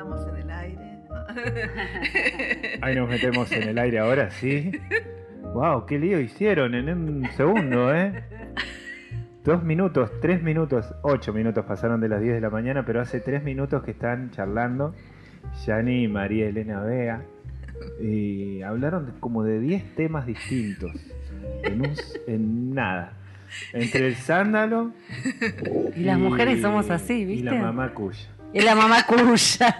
Estamos en el aire. Ahí nos metemos en el aire ahora, sí. Wow, qué lío hicieron en un segundo, ¿eh? Dos minutos, tres minutos, ocho minutos pasaron de las 10 de la mañana, pero hace tres minutos que están charlando Yani y María Elena Vega y hablaron como de 10 temas distintos en, en nada. Entre el sándalo y, las mujeres somos así, ¿viste? Y la mamá cuya. Y la mamá cuya.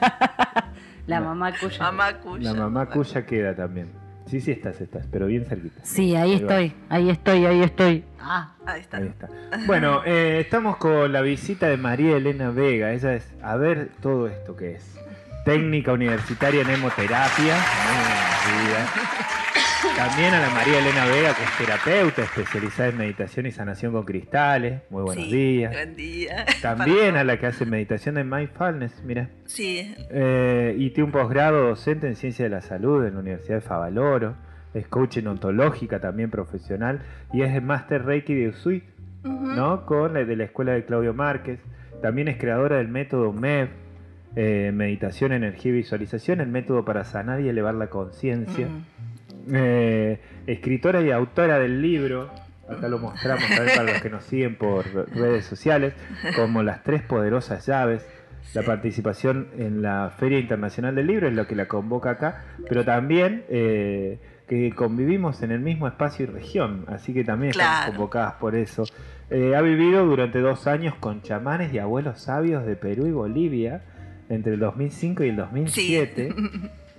la mamá cuya. Mamá cuya. La mamá cuya queda también. Sí, sí estás, estás, pero bien cerquita. Sí, ahí, estoy, ahí estoy, ahí estoy. Ah, ahí está. Ahí está. Bueno, eh, estamos con la visita de María Elena Vega. Ella es, a ver todo esto que es. Técnica universitaria en hemoterapia. También a la María Elena Vega, que es terapeuta especializada en meditación y sanación con cristales. Muy buenos días. Buen día. También a la que hace meditación de mindfulness, mira. Sí. Eh, y tiene un posgrado docente en ciencia de la salud en la Universidad de Favaloro. Es coach en ontológica también profesional. Y es el máster Reiki de Usui, ¿no? Con la de la escuela de Claudio Márquez. También es creadora del método MEV, eh, meditación, energía y visualización, el método para sanar y elevar la conciencia. Eh, escritora y autora del libro, acá lo mostramos para los que nos siguen por redes sociales, como Las Tres Poderosas Llaves. La participación en la Feria Internacional del Libro es lo que la convoca acá, pero también eh, que convivimos en el mismo espacio y región, así que también estamos convocadas por eso. Eh, ha vivido durante dos años con chamanes y abuelos sabios de Perú y Bolivia entre el 2005 y el 2007.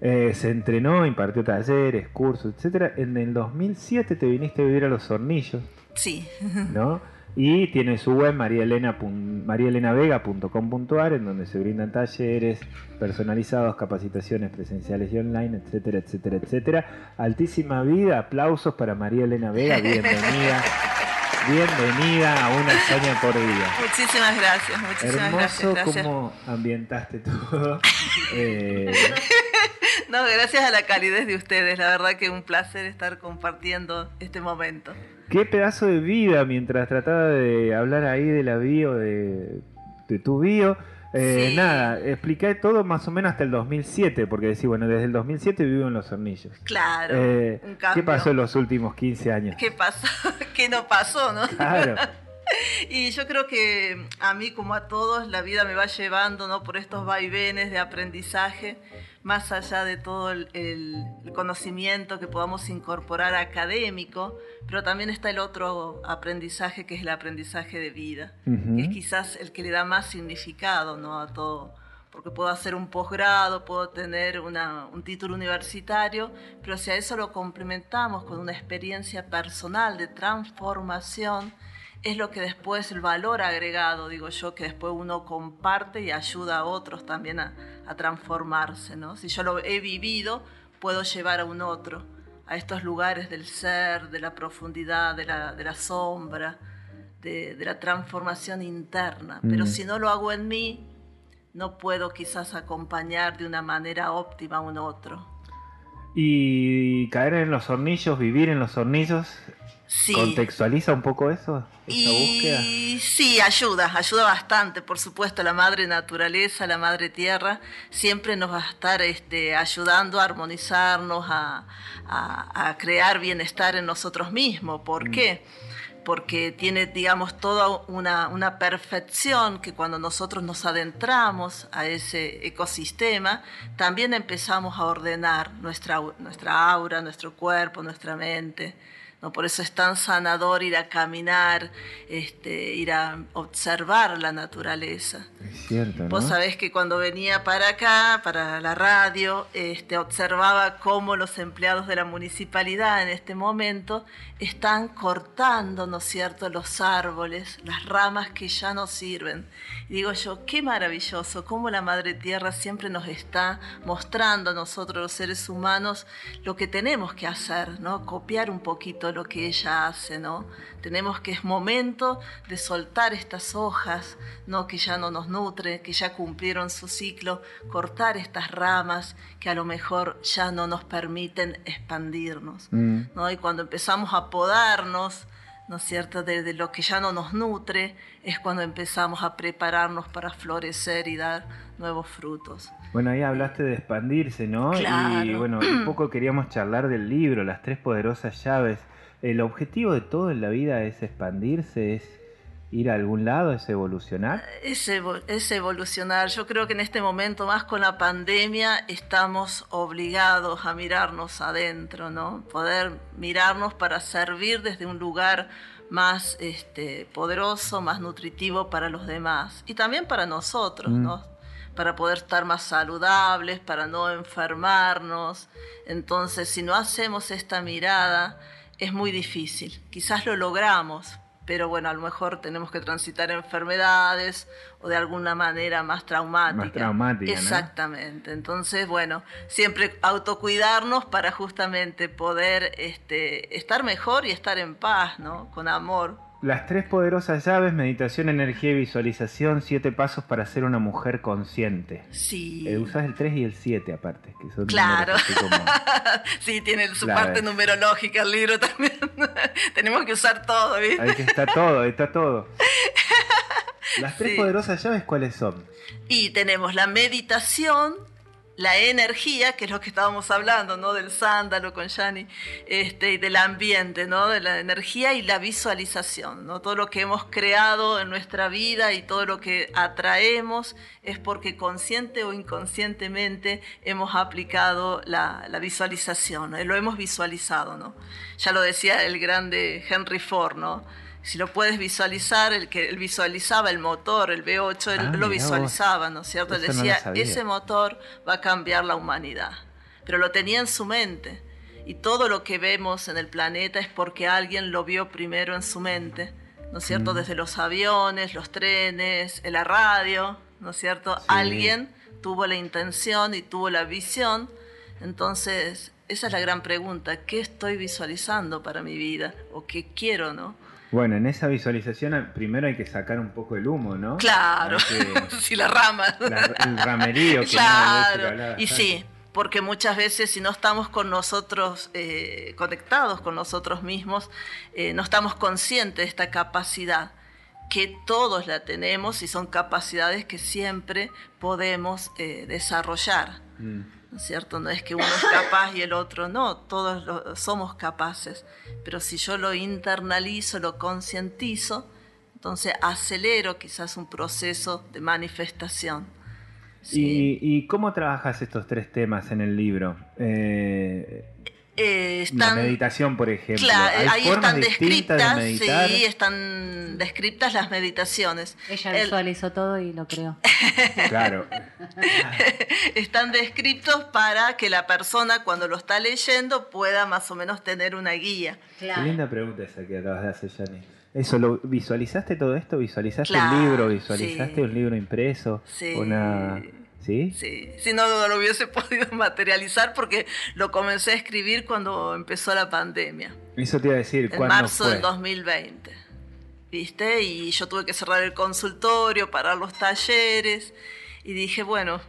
Eh, se entrenó, impartió talleres, cursos, etcétera. En el 2007 te viniste a vivir a Los Hornillos. Sí. ¿No? Y tiene su web mariaelenavega.com.ar en donde se brindan talleres personalizados, capacitaciones presenciales y online, etcétera, etcétera, etcétera. Altísima vida, aplausos para María Elena Vega, bienvenida. Bienvenida a una España por día. Muchísimas gracias, muchísimas Hermoso gracias. cómo ambientaste todo. Eh, no, gracias a la calidez de ustedes. La verdad que un placer estar compartiendo este momento. Qué pedazo de vida mientras trataba de hablar ahí de la bio, de, de tu bio. Eh, Nada, expliqué todo más o menos hasta el 2007, porque decía, bueno, desde el 2007 vivo en Los Hornillos. Claro. Eh, ¿Qué pasó en los últimos 15 años? ¿Qué pasó? ¿Qué no pasó, no? Claro. Y yo creo que a mí, como a todos, la vida me va llevando ¿no? por estos vaivenes de aprendizaje, más allá de todo el, conocimiento que podamos incorporar académico, pero también está el otro aprendizaje que es el aprendizaje de vida, que es quizás el que le da más significado ¿no? a todo porque puedo hacer un posgrado, puedo tener un título universitario, pero si a eso lo complementamos con una experiencia personal de transformación, es lo que después el valor agregado, digo yo, que después uno comparte y ayuda a otros también a, transformarse. ¿no? Si yo lo he vivido, puedo llevar a un otro a estos lugares del ser, de la profundidad, de la, sombra, de, la transformación interna. Pero si no lo hago en mí, no puedo quizás acompañar de una manera óptima a un otro. Y caer en los hornillos, vivir en los hornillos, ¿Contextualiza un poco eso? y sí, ayuda, ayuda bastante, por supuesto, la madre naturaleza, la madre tierra, siempre nos va a estar este, ayudando a armonizarnos, a, crear bienestar en nosotros mismos. ¿Por mm. qué? Porque tiene, digamos, toda una, una, perfección que cuando nosotros nos adentramos a ese ecosistema, también empezamos a ordenar nuestra, nuestra aura, nuestro cuerpo, nuestra mente. ¿No? Por eso es tan sanador ir a caminar, este, ir a observar la naturaleza. Es cierto. Vos sabés que cuando venía para acá, para la radio, este, observaba cómo los empleados de la municipalidad en este momento están cortando, ¿no es cierto?, los árboles, las ramas que ya no sirven. Y digo yo, qué maravilloso, cómo la Madre Tierra siempre nos está mostrando a nosotros los seres humanos lo que tenemos que hacer, ¿no? Copiar un poquito lo que ella hace, ¿no? Tenemos que es momento de soltar estas hojas, ¿no? Que ya no nos nutren, que ya cumplieron su ciclo, cortar estas ramas que a lo mejor ya no nos permiten expandirnos, mm. ¿no? Y cuando empezamos a podarnos, ¿no es cierto? De, lo que ya no nos nutre, es cuando empezamos a prepararnos para florecer y dar nuevos frutos. Bueno, ahí hablaste de expandirse, ¿no? Y bueno, un poco queríamos charlar del libro, Las tres poderosas llaves. El objetivo de todo en la vida es expandirse, es ir a algún lado, es evolucionar? Es, es, evolucionar. Yo creo que en este momento, más con la pandemia, estamos obligados a mirarnos adentro, ¿no? Poder mirarnos para servir desde un lugar más este, poderoso, más nutritivo para los demás y también para nosotros, mm. ¿no? Para poder estar más saludables, para no enfermarnos. Entonces, si no hacemos esta mirada, es muy difícil. Quizás lo logramos, pero bueno, a lo mejor tenemos que transitar enfermedades o de alguna manera más traumática. Más traumática. Exactamente. Entonces, bueno, siempre autocuidarnos para justamente poder este, estar mejor y estar en paz, ¿no? Con amor. Las tres poderosas llaves, meditación, energía y visualización, siete pasos para ser una mujer consciente. Sí. Eh, usas el 3 y el 7 aparte, que son Claro. sí, tiene su parte numerológica el libro también. Tenemos que usar todo, ¿viste? Ahí que está todo, está todo. Las tres poderosas llaves, ¿cuáles son? Y tenemos la meditación, la energía, que es lo que estábamos hablando, ¿no? Del sándalo con Yani, este, y del ambiente, ¿no? De la energía y la visualización, ¿no? Todo lo que hemos creado en nuestra vida y todo lo que atraemos es porque consciente o inconscientemente hemos aplicado la, visualización, lo hemos visualizado, ¿no? Ya lo decía el grande Henry Ford, ¿no? Si lo puedes visualizar, el que él visualizaba el motor, el V8, él ah, lo visualizaba, ¿no es cierto? Él decía, ese motor va a cambiar la humanidad. Pero lo tenía en su mente. Y todo lo que vemos en el planeta es porque alguien lo vio primero en su mente, ¿no es cierto? Mm. Desde los aviones, los trenes, la radio, ¿no es cierto? Alguien tuvo la intención y tuvo la visión. Entonces, esa es la gran pregunta, ¿qué estoy visualizando para mi vida? ¿O qué quiero, no? Bueno, en esa visualización primero hay que sacar un poco el humo, ¿no? Claro, sí, la rama. el ramerío. Que claro, y sí, porque muchas veces si no estamos con nosotros, eh, conectados con nosotros mismos, eh, no estamos conscientes de esta capacidad que todos la tenemos y son capacidades que siempre podemos eh, desarrollar. Mm. ¿No es cierto? No es que uno es capaz y el otro no, todos somos capaces, pero si yo lo internalizo, lo concientizo, entonces acelero quizás un proceso de manifestación. ¿Y, cómo trabajas estos tres temas en el libro? Eh, eh, la meditación, por ejemplo. Claro, ahí están descritas, de sí, están descritas las meditaciones. Ella visualizó todo y lo creó. claro. están descritos para que la persona cuando lo está leyendo pueda más o menos tener una guía. Qué linda pregunta esa que acabas de hacer, Yani. Eso, ¿lo, ¿visualizaste todo esto? ¿Visualizaste el libro? ¿Visualizaste un libro impreso? Sí. Una ¿Sí? Sí, si no, no lo hubiese podido materializar porque lo comencé a escribir cuando empezó la pandemia. Eso te iba a decir, En marzo del 2020, ¿viste? Y yo tuve que cerrar el consultorio, parar los talleres y dije, bueno,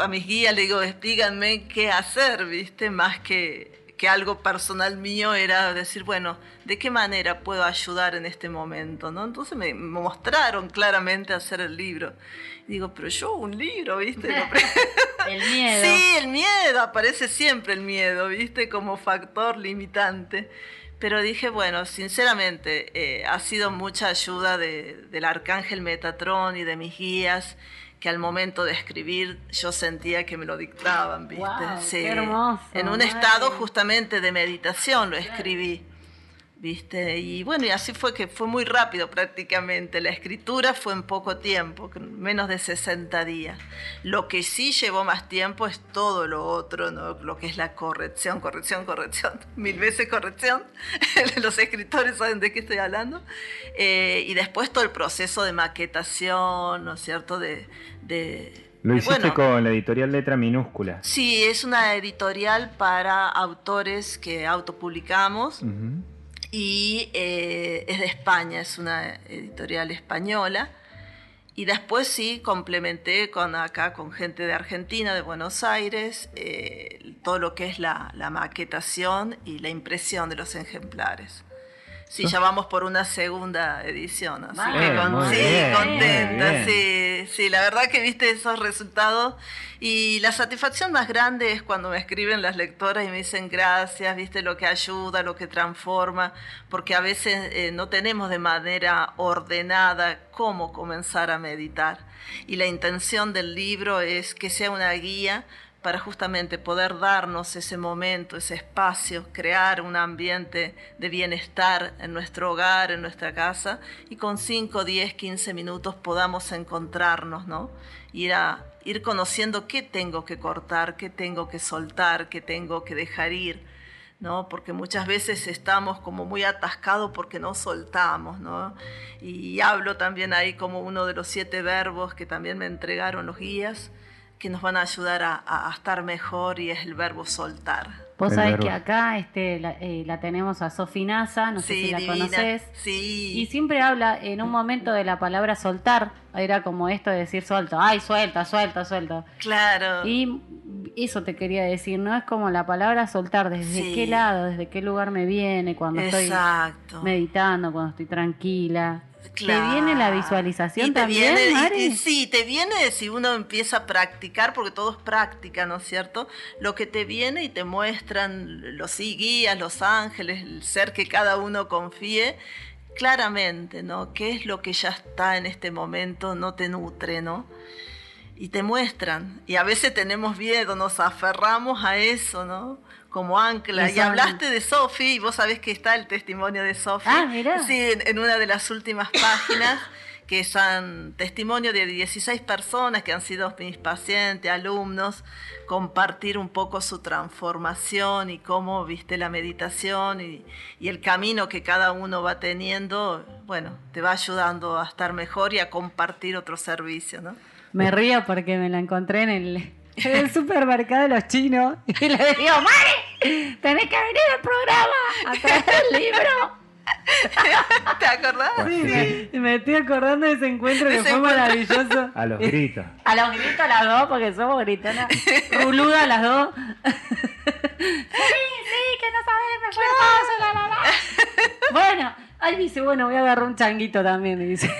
a mis guías le digo, díganme qué hacer, ¿viste? Más que que algo personal mío era decir, bueno, ¿de qué manera puedo ayudar en este momento? ¿no? Entonces me mostraron claramente hacer el libro. digo, pero yo un libro, ¿viste? el miedo. Sí, el miedo, aparece siempre el miedo, ¿viste? Como factor limitante. Pero dije, bueno, sinceramente, eh, ha sido mucha ayuda del arcángel Metatron y de mis guías que al momento de escribir yo sentía que me lo dictaban, ¿viste? sí. hermoso, en un estado justamente de meditación lo escribí. ¿Viste? Y bueno, y así fue que fue muy rápido prácticamente. La escritura fue en poco tiempo, menos de 60 días. Lo que sí llevó más tiempo es todo lo otro, ¿no? Lo que es la corrección, corrección, corrección, mil veces corrección. Los escritores saben de qué estoy hablando. Eh, y después todo el proceso de maquetación, ¿no es cierto? De, lo hiciste con la editorial Letra Minúscula. Sí, es una editorial para autores que autopublicamos y eh, es de España, es una editorial española. Y después sí complementé con acá con gente de Argentina, de Buenos Aires, eh, todo lo que es la, maquetación y la impresión de los ejemplares. Sí, ya vamos por una segunda edición, así Ah, que con- muy sí, bien, contenta, sí, la verdad que viste esos resultados. Y la satisfacción más grande es cuando me escriben las lectoras y me dicen gracias, viste lo que ayuda, lo que transforma, porque a veces eh, no tenemos de manera ordenada cómo comenzar a meditar. Y la intención del libro es que sea una guía para justamente poder darnos ese momento, ese espacio, crear un ambiente de bienestar en nuestro hogar, en nuestra casa, y con 5, 10, 15 minutos podamos encontrarnos, ¿no? Ir, ir conociendo qué tengo que cortar, qué tengo que soltar, qué tengo que dejar ir. ¿no? Porque muchas veces estamos como muy atascados porque no soltamos, ¿no? Y hablo también ahí como uno de los siete verbos que también me entregaron los guías, que nos van a ayudar a, a- a estar mejor y es el verbo soltar. Vos sabés que acá este, la, eh, la tenemos a Sofi Nasa, no sé si la divina. conoces. Sí. Y siempre habla en un momento de la palabra soltar. Era como esto de decir suelto. Ay, suelta, suelta, suelta. Claro. Y eso te quería decir, ¿no? Es como la palabra soltar. ¿Desde Sí. qué lado, desde qué lugar me viene cuando Exacto. estoy meditando, cuando estoy tranquila? Claro. ¿Te viene la visualización Y te también, viene- y- Mari? y sí, te viene si uno empieza a practicar, porque todo es práctica, ¿no es cierto? Lo que te viene y te muestran los guías, los ángeles, el ser que cada uno confíe, claramente, ¿no? ¿Qué es lo que ya está en este momento, no te nutre, ¿no? Y te muestran. Y a veces tenemos miedo, nos aferramos a eso, ¿no? Como ancla. Y hablaste de Sofi, y vos sabés que está el testimonio de Sofi. Ah, mirá. Sí, en, en una de las últimas páginas, que son testimonio de 16 personas que han sido mis pacientes, alumnos, compartir un poco su transformación y cómo viste la meditación y, y el camino que cada uno va teniendo, bueno, te va ayudando a estar mejor y a compartir otro servicio, ¿no? Me río porque me la encontré en el, en el supermercado de los chinos y le digo, Mari, tenés que venir al programa a traer el libro. ¿Te acordás? Sí, me, y me estoy acordando de ese encuentro que Ese fue encuentro. maravilloso. A los gritos. A los gritos las dos, porque somos gritonas. Ruludas las dos. sí, sí, que no sabes, me fue hermoso, la, la, la. Bueno, ahí dice, bueno, voy a agarrar un changuito también, dice.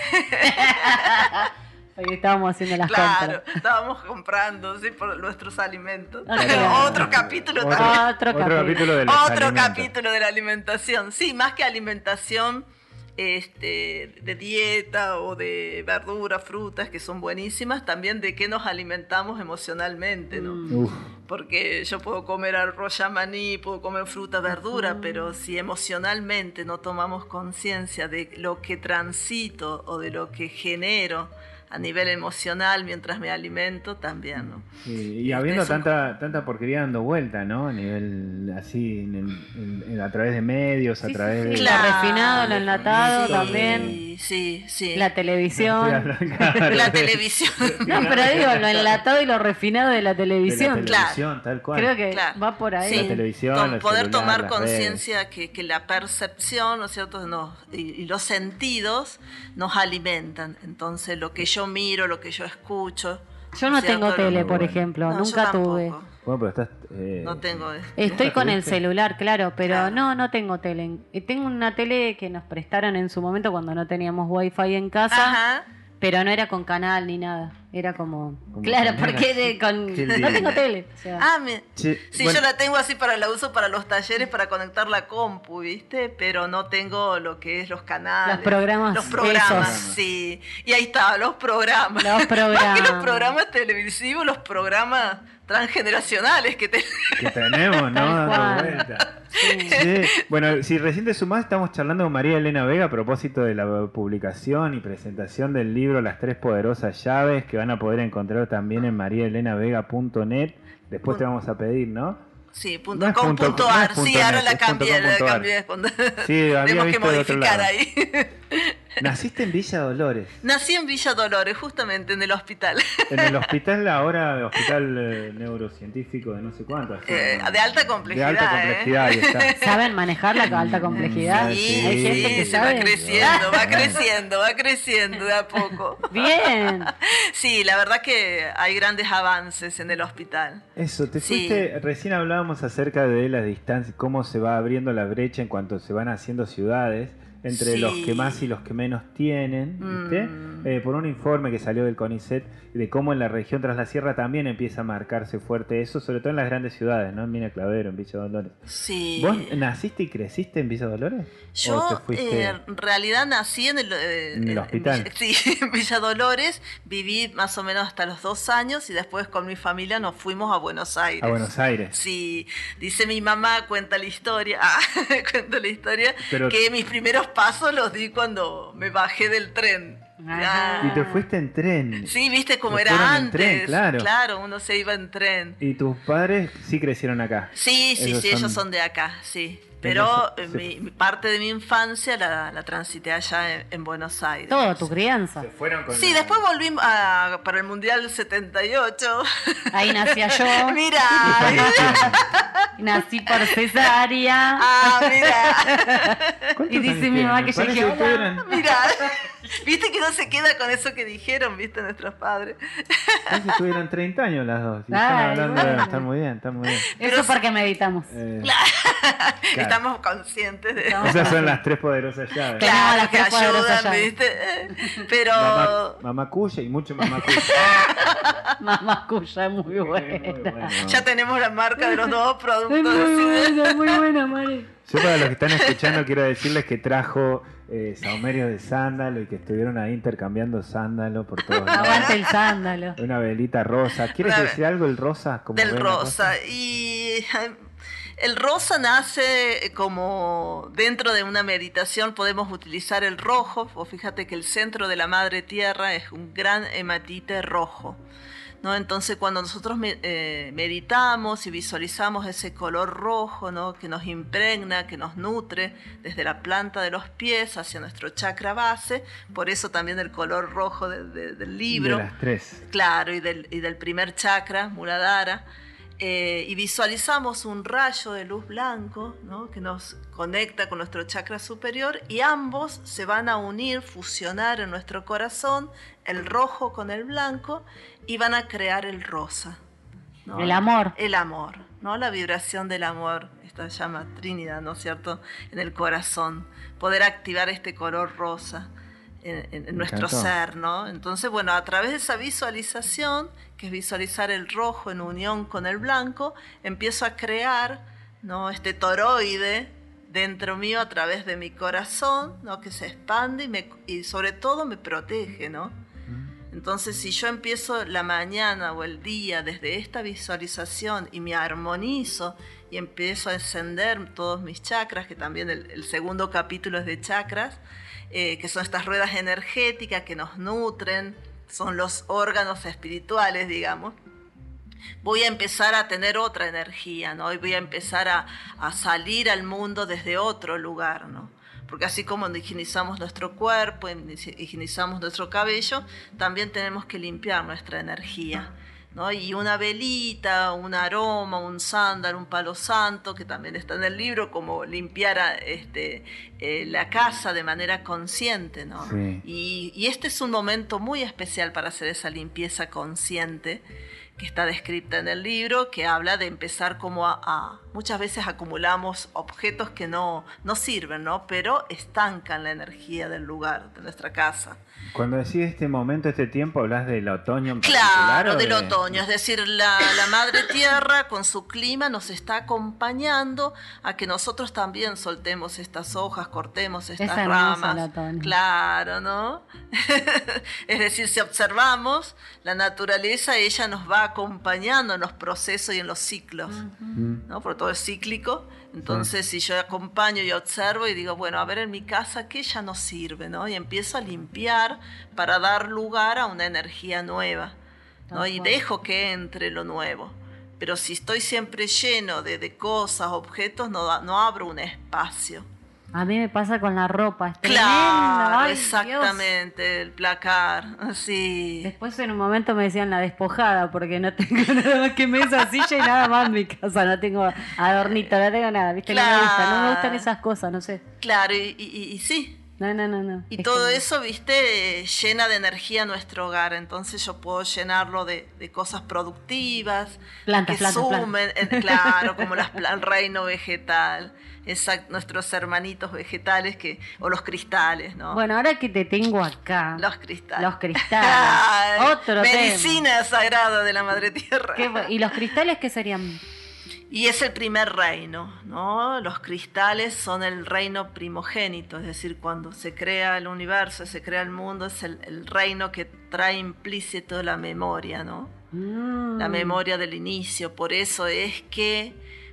Porque estábamos haciendo las Claro, compras. estábamos comprando sí, por nuestros alimentos. Ah, claro. Otro capítulo Otro, también. Otro otro capítulo. de Otro capítulo de la alimentación. Sí, más que alimentación este, de dieta o de verduras, frutas, que son buenísimas, también de qué nos alimentamos emocionalmente, ¿no? Mm. Uf, Porque yo puedo comer arroz maní, puedo comer fruta, verdura, pero si emocionalmente no tomamos conciencia de lo que transito o de lo que genero a nivel emocional mientras me alimento, también, ¿no? y, y habiendo Es un- tanta, tanta porquería dando vuelta, ¿no? A nivel así, en el- en- en- a través de medios, a Sí, través sí, de... sí. Lo refinado, lo enlatado Sí, también. Sí, sí. La televisión. Claro, La de- televisión. No, pero digo, lo enlatado y lo refinado de la de la televisión. televisión, tal cual. Creo que Claro. va por ahí. Sí. La televisión, Con poder celular, tomar conciencia que, que la percepción, ¿no es cierto? Nos- y, y los sentidos nos alimentan. Entonces, lo que yo miro, lo que yo escucho. Yo no tengo tele, por bueno. ejemplo, No, yo nunca tuve. Bueno, pero estás... eh, No tengo. Estoy ¿Nunca con el celular, claro, pero Claro. no, no tengo tele. Eh, Tengo una tele que nos prestaron en su momento cuando no teníamos wifi en casa, Ajá. pero no era con canal ni nada. Era como... Como claro, porque de- con... No tengo tele. o sea. Ah, me- Sí, bueno, yo la tengo así para la uso para los talleres, para conectar la compu, ¿viste? Pero no tengo lo que es los canales. Los programas Los programas, esos. sí. Y ahí está, los programas. Los Más que los programas. programas televisivos, los programas transgeneracionales que te... que tenemos, ¿no? Dando vuelta. Sí. Sí, Bueno, si recién te sumás, estamos charlando con María Elena Vega a propósito de la publicación y presentación del libro Las Tres Poderosas Llaves, que van a poder encontrar también en mariaelenavega.net. Después te vamos a pedir, ¿no? Sí, No punto com, punto- no ar. punto sí, ahora la cambié, la cambié. Sí, había Tenemos que modificar ahí. Naciste en Villa Dolores. Nací en Villa Dolores, justamente en el hospital. En el hospital ahora, hospital eh, neurocientífico de no sé cuánto. así, Eh, de alta complejidad. De alta complejidad, ahí está. ¿Saben manejar la alta complejidad? ¿eh? Sí, Hay gente que se sabe. va creciendo, va creciendo, va creciendo de a poco. Bien. Sí, la verdad que hay grandes avances en el hospital. Eso, te Sí. fuiste, recién hablábamos acerca de las distancias, cómo se va abriendo la brecha en cuanto se van haciendo ciudades entre Sí. los que más y los que menos tienen, ¿viste? Mm. Eh, por un informe que salió del CONICET de cómo en la región tras la sierra también empieza a marcarse fuerte eso, sobre todo en las grandes ciudades, ¿no? En Mina Clavero, en Villa Dolores. Sí. ¿Vos naciste y creciste en Villa Dolores? ¿O te Yo eh, en realidad nací en el, eh, En el hospital. Sí, en Villa Dolores, viví más o menos hasta los dos años y después con mi familia nos fuimos a Buenos Aires. a Buenos Aires? Sí, dice mi mamá, cuenta la historia, ah, cuenta la historia, Pero- que mis primeros pasos los di cuando me bajé del tren. Ah. Y te fuiste en tren. Sí, viste cómo Se era antes. tren, claro. uno se iba en tren. Y tus padres sí crecieron acá. Sí, sí, Ellos sí, ellos son de acá, sí. Pero eh, mi, parte de mi infancia la, la transité allá en, en Buenos Aires. Toda tu crianza. Se fueron con Sí, la- después volví a- para el Mundial 78. Ahí nacía yo. Mira, Nací por cesárea. ah, mira, ¿Cuántos Y dice mi mamá que llegué, mira. Viste que no se queda con eso que dijeron, viste, nuestros padres. Casi tuvieron 30 años las dos. Y Ay, están hablando de- bueno. Están muy bien, están muy bien. Eso porque meditamos. Eh, Estamos conscientes de Estamos- Esas son las tres poderosas llaves. Claro, las que ayudan, llaves. ¿viste? Pero Mamá, mamá cuya y mucho mamá cuya. Mamá cuya es muy Muy buena. bueno. ya tenemos la marca de los dos Es productos. muy así de- buena, muy buena, Mari. Yo para los que están escuchando quiero decirles que trajo eh, saumerio de sándalo y que estuvieron ahí intercambiando sándalo por todos lados. Aguante el sándalo. Una velita rosa. ¿Quieres Una- decir algo el rosa? Como del rosa. Y el rosa nace como dentro de una meditación podemos utilizar el rojo. O fíjate que el centro de la madre tierra es un gran hematite rojo. ¿No? Entonces cuando nosotros eh, meditamos y visualizamos ese color rojo ¿no? que nos impregna, que nos nutre desde la planta de los pies hacia nuestro chakra base, por eso también el color rojo de- de- del libro. De las tres. Claro, y del, y del primer chakra, Muladhara. Eh, y visualizamos un rayo de luz blanco ¿no? que nos conecta con nuestro chakra superior y ambos se van a unir, fusionar en nuestro corazón, el rojo con el blanco, y van a crear el rosa. ¿no? El amor. El amor, ¿no? La vibración del amor, esta llama Trinidad, ¿no es cierto? En el corazón, poder activar este color rosa en, nuestro encantó. ser, ¿no? Entonces, bueno, a través de esa visualización, que es visualizar el rojo en unión con el blanco, empiezo a crear, ¿no? Este toroide dentro mío a través de mi corazón, ¿no? Que se expande y, me- y sobre todo me protege, ¿no? Entonces, si yo empiezo la mañana o el día desde esta visualización y me armonizo y empiezo a encender todos mis chakras, que también el, el segundo capítulo es de chakras, eh, que son estas ruedas energéticas que nos nutren, son los órganos espirituales, digamos, voy a empezar a tener otra energía, ¿no? Y voy a empezar a, a salir al mundo desde otro lugar, ¿no? Porque así como higienizamos nuestro cuerpo, higienizamos nuestro cabello, también tenemos que limpiar nuestra energía. ¿No? Y una velita, un aroma, un sándalo, un palo santo, que también está en el libro, como limpiar este, eh, la casa de manera consciente. ¿no? Sí. Y, y este es un momento muy especial para hacer esa limpieza consciente que está descrita en el libro, que habla de empezar como a, a- muchas veces acumulamos objetos que no, no sirven, ¿no? Pero estancan la energía del lugar, de nuestra casa. Cuando decís este momento, este tiempo, hablas del otoño en. Claro, o del de- otoño, es decir, la, la madre tierra con su clima nos está acompañando a que nosotros también soltemos estas hojas, cortemos estas ramas. otoño. Claro, ¿no? es decir, si observamos la naturaleza, ella nos va acompañando en los procesos y en los ciclos. ¿no? Por todo es cíclico. Entonces, si yo acompaño y observo y digo, bueno, a ver en mi casa qué ya no sirve, ¿no? Y empiezo a limpiar para dar lugar a una energía nueva, ¿no? Y dejo que entre lo nuevo. Pero si estoy siempre lleno de, de cosas, objetos, no, no abro un espacio. A mí me pasa con la ropa, es Claro, ay, exactamente, el placar, sí. Después en un momento me decían la despojada porque no tengo nada más que mesa, silla y nada más en mi casa, no tengo adornito, no tengo nada, ¿viste? No me gusta, no me gustan esas cosas, no sé. Claro, y, y- y sí. No, no, no, no. Y Es todo eso, viste, llena de energía nuestro hogar. Entonces yo puedo llenarlo de, de cosas productivas, Plantas, que plantas, plantas. sumen, eh, claro, como las, el reino vegetal, exact, nuestros hermanitos vegetales que, o los cristales, ¿no? Bueno, ahora que te tengo acá, los cristales. los cristales, Ay, otro Medicina sagrada de la madre tierra. tema. ¿Qué- ¿Y los cristales qué serían? Y es el primer reino, ¿no? Los cristales son el reino primogénito, es decir, cuando se crea el universo, se crea el mundo, es el, el reino que trae implícito la memoria, ¿no? Mm. La memoria del inicio. Por eso es que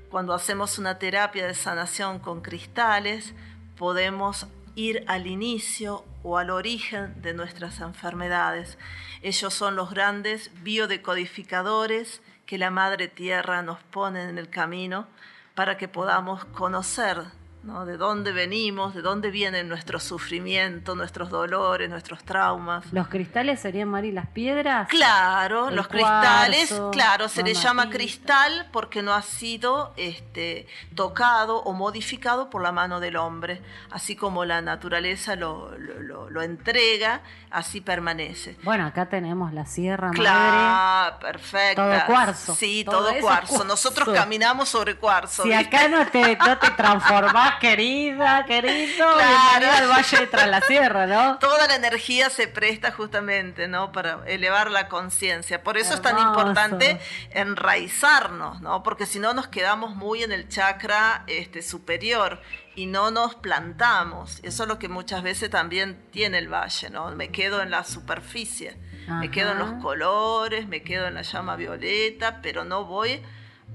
cuando hacemos una terapia de sanación con cristales, podemos ir al inicio o al origen de nuestras enfermedades. Ellos son los grandes biodecodificadores que la Madre Tierra nos pone en el camino para que podamos conocer ¿no? de dónde venimos, de dónde vienen nuestros sufrimientos, nuestros dolores, nuestros traumas. ¿Los cristales serían, Mari, las piedras? Claro, los cristales, claro, se le la llama cristal porque no ha sido este, tocado o modificado por la mano del hombre. Así como la naturaleza lo, lo- lo- lo entrega, así permanece. Bueno, acá tenemos la sierra madre. Claro, perfecto. Todo cuarzo. Sí, Todo cuarzo. cuarzo. Nosotros caminamos sobre cuarzo. Si ¿viste? acá no te, no te transformás, querida, querido, Claro. al Valle Tras la Sierra, ¿no? Toda la energía se presta justamente, ¿no? Para elevar la conciencia. Por eso es tan importante enraizarnos, ¿no? Porque si no nos quedamos muy en el chakra este, superior y no nos plantamos. Eso es lo que muchas veces también tiene el valle, ¿no? Me quedo en la superficie, me quedo en los colores, me quedo en la llama violeta, pero no voy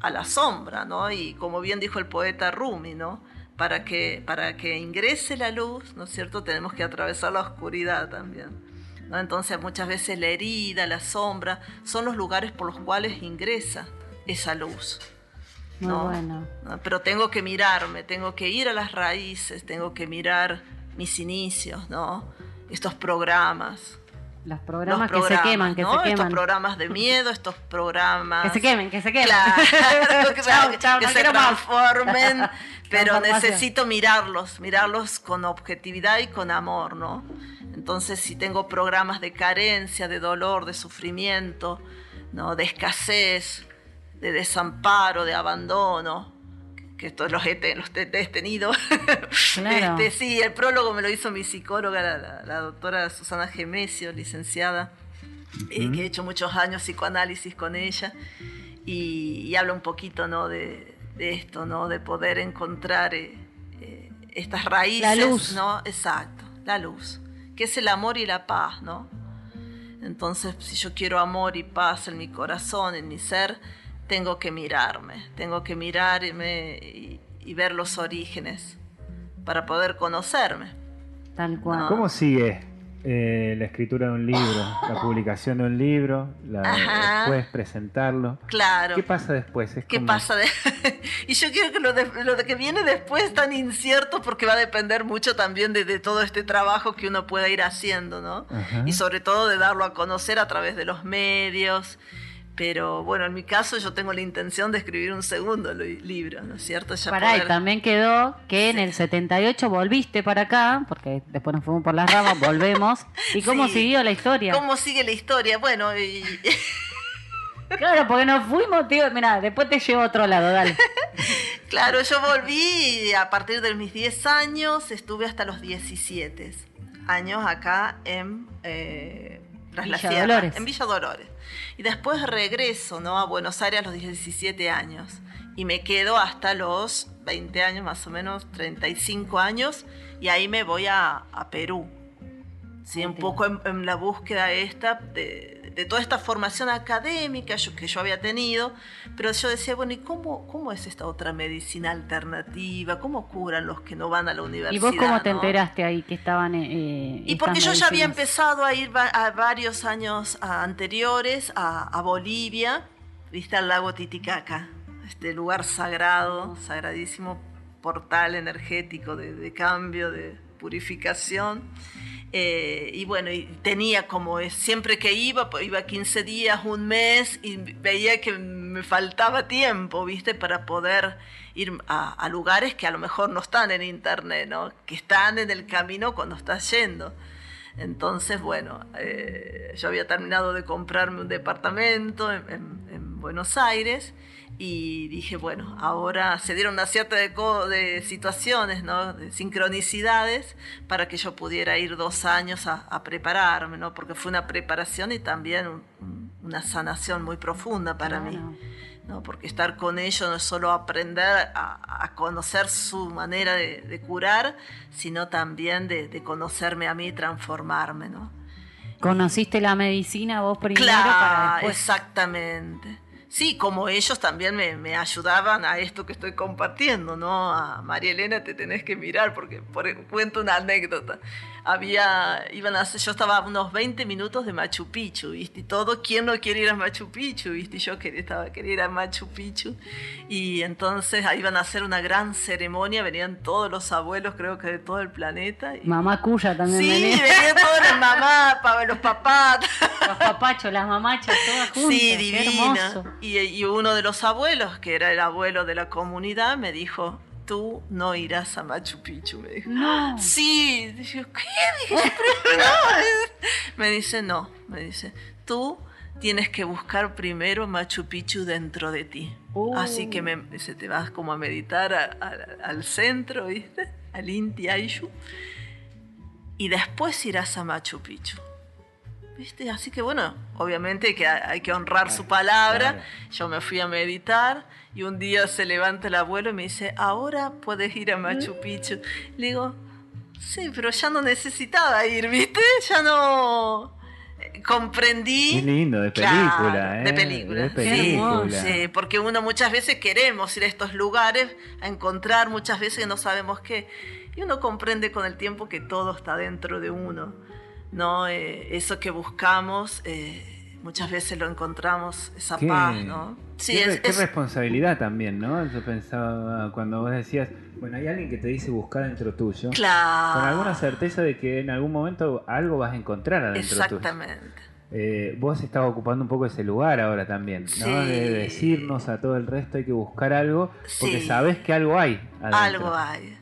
a la sombra, ¿no? Y como bien dijo el poeta Rumi, ¿no? Para que, para que ingrese la luz, ¿no es cierto? Tenemos que atravesar la oscuridad también. ¿no? Entonces muchas veces la herida, la sombra, son los lugares por los cuales ingresa esa luz. Muy No. Pero tengo que mirarme, tengo que ir a las raíces, tengo que mirar mis inicios, ¿no? Estos programas. Los los programas, que se queman, que ¿no? se Estos programas de miedo, estos programas... Que se quemen, que se quemen. Claro, que, no se más. transformen, pero necesito mirarlos, mirarlos con objetividad y con amor, ¿no? Entonces, si tengo programas de carencia, de dolor, de sufrimiento, ¿no? de escasez, de desamparo, de abandono, que estos los he, te- los tenido. Claro. Este, sí, el prólogo me lo hizo mi psicóloga, la, la- la doctora Susana Gemesio, licenciada, eh, que he hecho muchos años psicoanálisis con ella, y, y habla un poquito ¿no? de, de esto, ¿no? de poder encontrar eh, eh, estas raíces. La luz. ¿no? Exacto, la luz, que es el amor y la paz, ¿no? Entonces, si yo quiero amor y paz en mi corazón, en mi ser, tengo que mirarme, tengo que mirarme y, y ver los orígenes para poder conocerme. Tal cual. ¿Cómo sigue eh, la escritura de un libro, la publicación de un libro, la- después presentarlo? Claro. ¿Qué pasa después? Es ¿Qué como- pasa? de- y yo quiero que lo, de- lo de que viene después es tan incierto porque va a depender mucho también de, de todo este trabajo que uno pueda ir haciendo, ¿no? Ajá. Y sobre todo de darlo a conocer a través de los medios. Pero bueno, en mi caso yo tengo la intención de escribir un segundo li- libro, ¿no es cierto? Ya Pará, y también quedó que en el 78 volviste para acá, porque después nos fuimos por las ramas, volvemos. ¿Y cómo Sí. siguió la historia? ¿Cómo sigue la historia? Bueno, y, Claro, porque nos fuimos, tío. Mira, después te llevo a otro lado, dale. Claro, yo volví a partir de mis 10 años, estuve hasta los 17 años acá en eh, Tras la Villa Sierra, Dolores. en Villa Dolores. Y después regreso ¿no? a Buenos Aires a los 17 años y me quedo hasta los 20 años, más o menos 35 años, y ahí me voy a, a Perú. Sí, un poco en, en la búsqueda esta de, de toda esta formación académica yo- que yo había tenido, pero yo decía, bueno, ¿y cómo, cómo es esta otra medicina alternativa? ¿Cómo curan los que no van a la universidad? ¿Y vos cómo te no? enteraste ahí que estaban... eh, Y estas porque yo ya había empezado a ir a varios años anteriores a, a Bolivia, viste al lago Titicaca, este lugar sagrado, sagradísimo, portal energético de, cambio, de purificación. Eh, y bueno, y tenía como siempre que iba, pues iba 15 días, un mes, y veía que me faltaba tiempo, ¿viste? Para poder ir a, lugares que a lo mejor no están en internet, ¿no? Que están en el camino cuando estás yendo. Entonces, bueno, eh, yo había terminado de comprarme un departamento en, Buenos Aires y dije, bueno, ahora se dieron una cierta de, de situaciones, ¿no? de sincronicidades, para que yo pudiera ir dos años a, prepararme, ¿no? porque fue una preparación y también una sanación muy profunda para mí. ¿no? porque estar con ellos no es solo aprender a, conocer su manera de, curar, sino también de, conocerme a mí y transformarme. ¿no? ¿Conociste la medicina vos primero claro, para después? Exactamente. Sí, como ellos también me, me, ayudaban a esto que estoy compartiendo, ¿no? A María Elena te tenés que mirar porque por, cuento una anécdota había, iban a yo estaba a unos 20 minutos de Machu Picchu, ¿viste? Y todo, ¿quién no quiere ir a Machu Picchu, ¿viste? Y yo quería, estaba, quería ir a Machu Picchu. Y entonces ahí iban a hacer una gran ceremonia, venían todos los abuelos, creo que de todo el planeta. Mamá Cuya también sí, venía. venían todas las mamás, los papás. Los papachos, las mamachas, todas juntas. Sí, divina. Y, y uno de los abuelos, que era el abuelo de la comunidad, me dijo, tú no irás a Machu Picchu, me dijo. No. Sí, dije, ¿qué? Dije, no. Me dice, no, me dice, tú tienes que buscar primero Machu Picchu dentro de ti. Así que me, dice, te vas como a meditar al centro, ¿viste? Al Inti Aishu. Y después irás a Machu Picchu. ¿Viste? Así que bueno, obviamente que hay que honrar su palabra. Yo me fui a meditar y un día se levanta el abuelo y me dice, ahora puedes ir a Machu. Picchu. Le digo, sí, pero ya no necesitaba ir, ¿viste? Ya no eh, comprendí. Qué lindo, de película, ¿eh? De película. De película. Sí, porque uno muchas veces queremos ir a estos lugares a encontrar, muchas veces no sabemos qué. Y uno comprende con el tiempo que todo está dentro de uno. ¿No? Eh, eso que buscamos, eh, muchas veces lo encontramos, esa paz, ¿no? Sí, qué, es, responsabilidad también, ¿no? Yo pensaba cuando vos decías, bueno, hay alguien que te dice buscar dentro tuyo. Claro. Con alguna certeza de que en algún momento algo vas a encontrar adentro Exactamente. Eh, vos estás ocupando un poco ese lugar ahora también, ¿no? De decirnos a todo el resto hay que buscar algo, porque sabes que algo hay. Adentro. Algo hay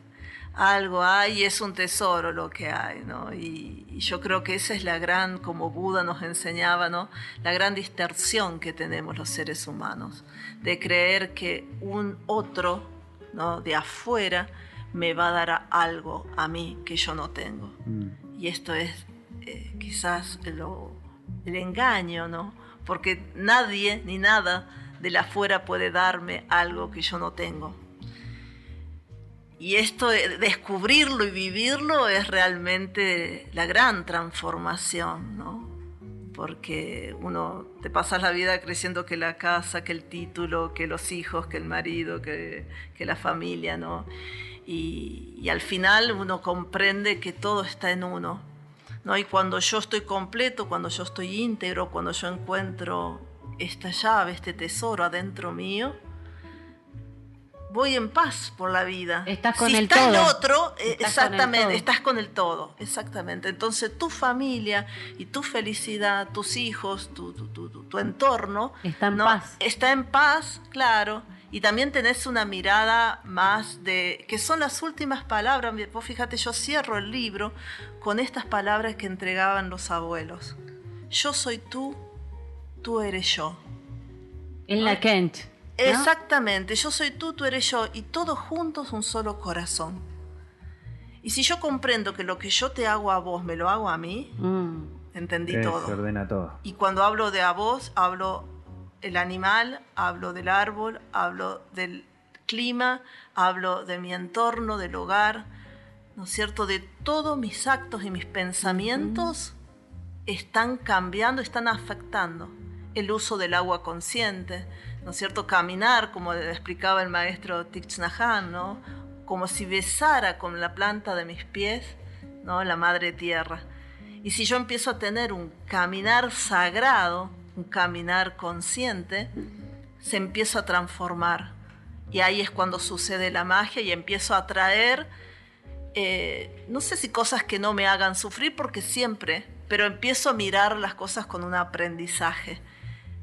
algo hay y es un tesoro lo que hay, ¿no? Y, yo creo que esa es la gran, como Buda nos enseñaba, ¿no? La gran distorsión que tenemos los seres humanos, de creer que un otro, ¿no? De afuera me va a dar algo a mí que yo no tengo. Mm. Y esto es eh, quizás el engaño, ¿no? Porque nadie ni nada de la afuera puede darme algo que yo no tengo. Y esto de descubrirlo y vivirlo es realmente la gran transformación, ¿no? Porque uno te pasas la vida creciendo que la casa, que el título, que los hijos, que el marido, que, la familia, ¿no? Y, y, al final uno comprende que todo está en uno, ¿no? Y cuando yo estoy completo, cuando yo estoy íntegro, cuando yo encuentro esta llave, este tesoro adentro mío, voy en paz por la vida. Estás con si el está todo. el otro, eh, exactamente, estás con el todo, exactamente. Entonces tu familia y tu felicidad, tus hijos, tu, tu, tu, entorno, está en paz. Está en paz, claro. Y también tenés una mirada más de, que son las últimas palabras, vos fíjate, yo cierro el libro con estas palabras que entregaban los abuelos. Yo soy tú, tú eres yo. En la Kent. Exactamente, yo soy tú, tú eres yo, y todos juntos un solo corazón. Y si yo comprendo que lo que yo te hago a vos me lo hago a mí, mm. entendí todo. Se ordena todo. Y cuando hablo de a vos, hablo el animal, hablo del árbol, hablo del clima, hablo de mi entorno, del hogar, ¿no es cierto? De todos mis actos y mis pensamientos están cambiando, están afectando el uso del agua consciente, ¿no es cierto? Caminar, como explicaba el maestro Thich. Como si besara con la planta de mis pies, ¿no? La madre tierra. Y si yo empiezo a tener un caminar sagrado, un caminar consciente, se empieza a transformar. Y ahí es cuando sucede la magia y empiezo a traer, eh, no sé si cosas que no me hagan sufrir, porque siempre, pero empiezo a mirar las cosas con un aprendizaje.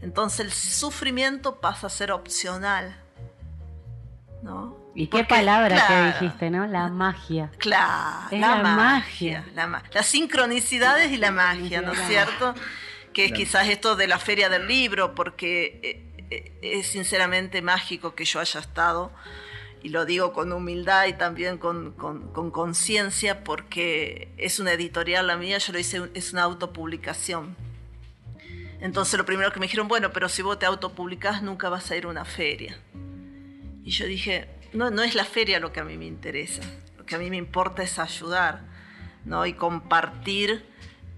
Entonces el sufrimiento pasa a ser opcional. ¿no? ¿Y qué palabra que dijiste, no? La magia. Claro, la, magia. las sincronicidades y la magia, ¿no es cierto? Que es quizás esto de la feria del libro, porque eh, eh, es sinceramente mágico que yo haya estado, y lo digo con humildad y también con conciencia, porque es una editorial la mía, yo lo hice, es una autopublicación. Entonces lo primero que me dijeron, bueno, pero si vos te autopublicás nunca vas a ir a una feria. Y yo dije, no, no es la feria lo que a mí me interesa, lo que a mí me importa es ayudar, ¿no? Y compartir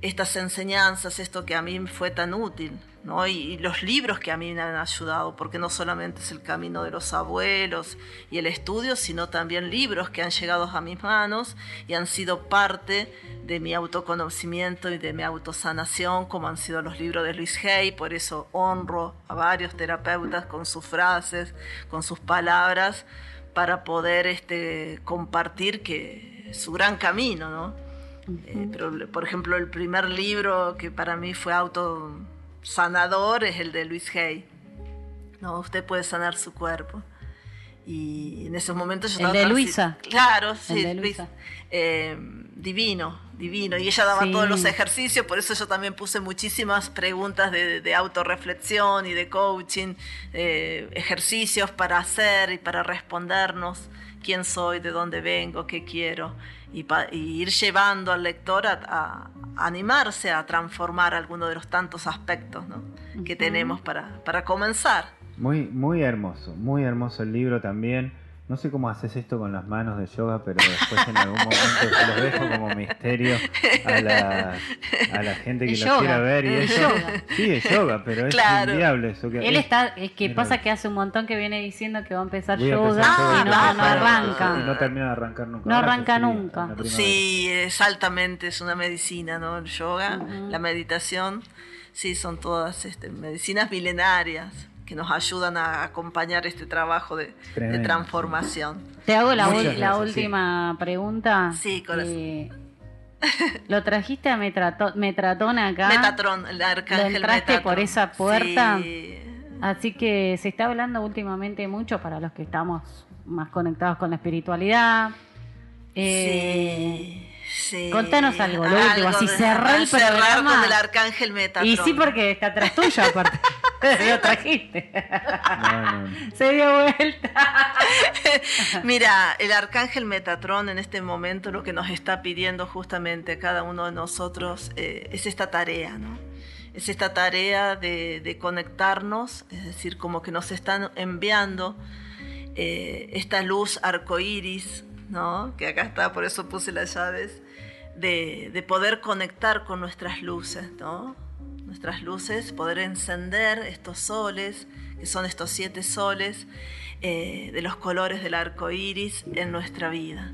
estas enseñanzas, esto que a mí fue tan útil, ¿no? Y, los libros que a mí me han ayudado, porque no solamente es el camino de los abuelos y el estudio, sino también libros que han llegado a mis manos y han sido parte de mi autoconocimiento y de mi autosanación, como han sido los libros de Luis Hay, por eso honro a varios terapeutas con sus frases, con sus palabras, para poder este, compartir que su gran camino, ¿no? Eh, pero, por ejemplo, el primer libro que para mí fue autosanador es el de Luis Hay. ¿no? Usted puede sanar su cuerpo. Y en esos momentos yo estaba... El de Luisa. Claro, sí. Luisa. Eh, divino, divino. Y ella daba todos los ejercicios, por eso yo también puse muchísimas preguntas de, de autorreflexión y de coaching, eh, ejercicios para hacer y para respondernos quién soy, de dónde vengo, qué quiero y, ir llevando al lector a, animarse a transformar alguno de los tantos aspectos que tenemos para, para comenzar. Muy, muy hermoso, muy hermoso el libro también no sé cómo haces esto con las manos de yoga, pero después en algún momento se los dejo como misterio a la, a la gente que lo quiera ver. Y es yoga. Sí, es yoga, pero es inviable eso. Que, Él está, es que pasa que hace un montón que viene diciendo que va a empezar yoga y no, arranca. Y no termina de arrancar nunca. No arranca nunca. Sí, es altamente, es una medicina, ¿no? El yoga, la meditación, sí, son todas este, medicinas milenarias que nos ayudan a acompañar este trabajo de, transformación. Te hago la, última pregunta. Sí, corazón. Eh, ¿Lo trajiste a Metratón acá? Metatron, el arcángel ¿Lo entraste por esa puerta? Sí. Así que se está hablando últimamente mucho para los que estamos más conectados con la espiritualidad. Eh, sí. Contanos algo, lo último, así cerrar el programa. con el arcángel Metatron. Y sí, porque está atrás tuyo, aparte. Se lo trajiste. Se dio vuelta. Mira, el arcángel Metatron en este momento lo que nos está pidiendo justamente a cada uno de nosotros eh, es esta tarea, ¿no? Es esta tarea de, conectarnos, es decir, como que nos están enviando eh, esta luz arcoíris, ¿no? Que acá está, por eso puse las llaves, de, de poder conectar con nuestras luces, ¿no? Nuestras luces, poder encender estos soles, que son estos siete soles eh, de los colores del arco iris en nuestra vida.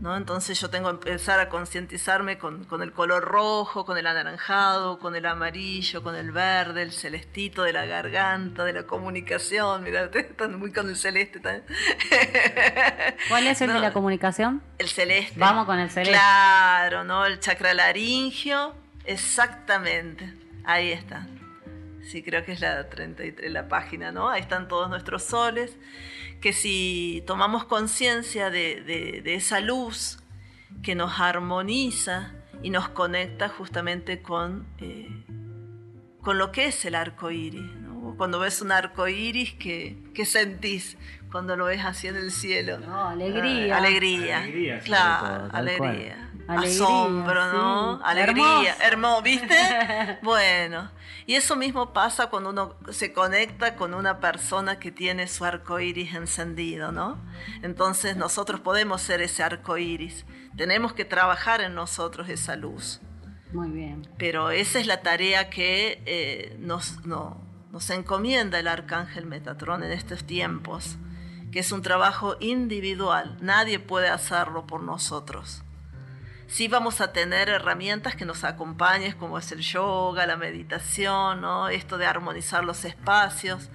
¿no? Entonces yo tengo que empezar a concientizarme con, el color rojo, con el anaranjado, con el amarillo, con el verde, el celestito de la garganta, de la comunicación. Mira, están muy con el celeste también. ¿Cuál es el de la comunicación? El celeste. Vamos con el celeste. Claro, ¿no? El chakra laringio, exactamente. Ahí está. Sí, creo que es la 33, la página, ¿no? Ahí están todos nuestros soles. Que si tomamos conciencia de, esa luz que nos armoniza y nos conecta justamente con, eh, con lo que es el arco iris. Cuando ves un arco iris, ¿qué, sentís cuando lo ves así en el cielo? No, alegría. alegría. alegría. Claro, alegría asombro, ¿no? Alegría, hermoso, ¿viste? bueno, y eso mismo pasa cuando uno se conecta con una persona que tiene su arco iris encendido, ¿no? Entonces nosotros podemos ser ese arco iris. Tenemos que trabajar en nosotros esa luz. Muy bien. Pero esa es la tarea que eh, nos, nos encomienda el arcángel Metatrón en estos tiempos, que es un trabajo individual. Nadie puede hacerlo por nosotros sí vamos a tener herramientas que nos acompañen, como es el yoga, la meditación, ¿no? esto de armonizar los espacios.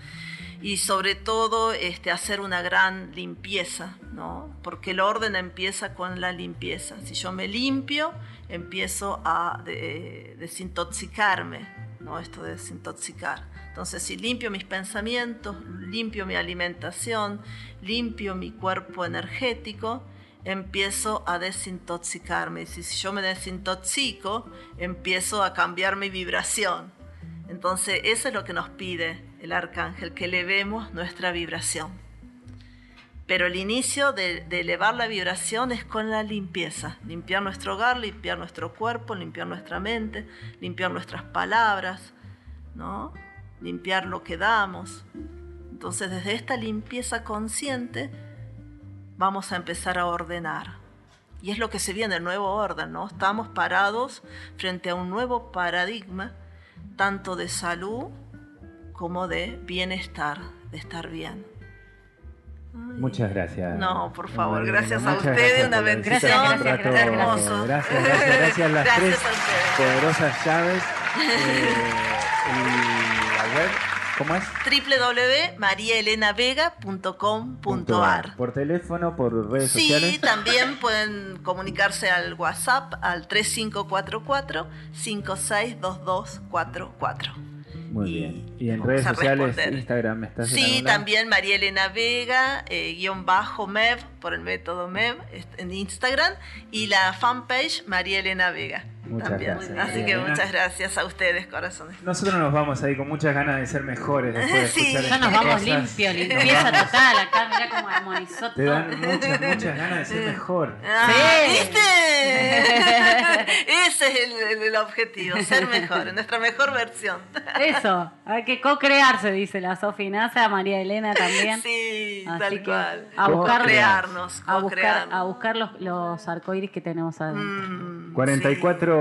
y sobre todo este, hacer una gran limpieza, ¿no? porque el orden empieza con la limpieza. Si yo me limpio, empiezo a desintoxicarme, ¿no? esto de desintoxicar. Entonces, si limpio mis pensamientos, limpio mi alimentación, limpio mi cuerpo energético, empiezo a desintoxicarme. Y si yo me desintoxico, empiezo a cambiar mi vibración. Entonces, eso es lo que nos pide el arcángel, que elevemos nuestra vibración. Pero el inicio de, elevar la vibración es con la limpieza, limpiar nuestro hogar, limpiar nuestro cuerpo, limpiar nuestra mente, limpiar nuestras palabras, ¿no? Limpiar lo que damos. Entonces desde esta limpieza consciente vamos a empezar a ordenar. Y es lo que se viene, el nuevo orden, ¿no? Estamos parados frente a un nuevo paradigma, tanto de salud como de bienestar, de estar bien. Muchas gracias. No, por favor, gracias a ustedes, una bendición. Gracias, gracias, gracias, gracias, gracias, gracias, las tres poderosas llaves. Eh, y web, ¿cómo es? www.mariaelenavega.com.ar Por teléfono, por redes sí, sociales. Sí, también pueden comunicarse al WhatsApp al 3544 562244. Muy bien. ¿Y en redes sociales, Instagram, estás Sí, también María Elena Vega, eh, guion bajo MEV, por el método MEV, en Instagram, y la fanpage María Elena Vega. Muchas también. gracias. Así que muchas gracias a ustedes, corazones. Nosotros nos vamos ahí con muchas ganas de ser mejores después de Sí. escuchar Ya nos vamos cosas. limpio, limpieza total. Acá mirá cómo armonizó Te todo. dan muchas, muchas ganas de ser mejor. Ah, Sí. ¿Viste? Ese es el, el- objetivo, ser mejor, nuestra mejor versión. Eso, hay que co-crearse, dice la Sofi Nasa, María Elena también. Sí, Así tal que cual. a buscar, crearnos, a buscar, a buscar los, los arcoíris que tenemos adentro. Mm, 44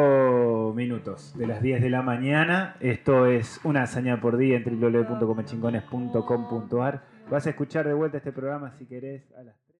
minutos de las 10 de la mañana. Esto es una hazaña por día en www.comechingones.com.ar. Vas a escuchar de vuelta este programa si querés a las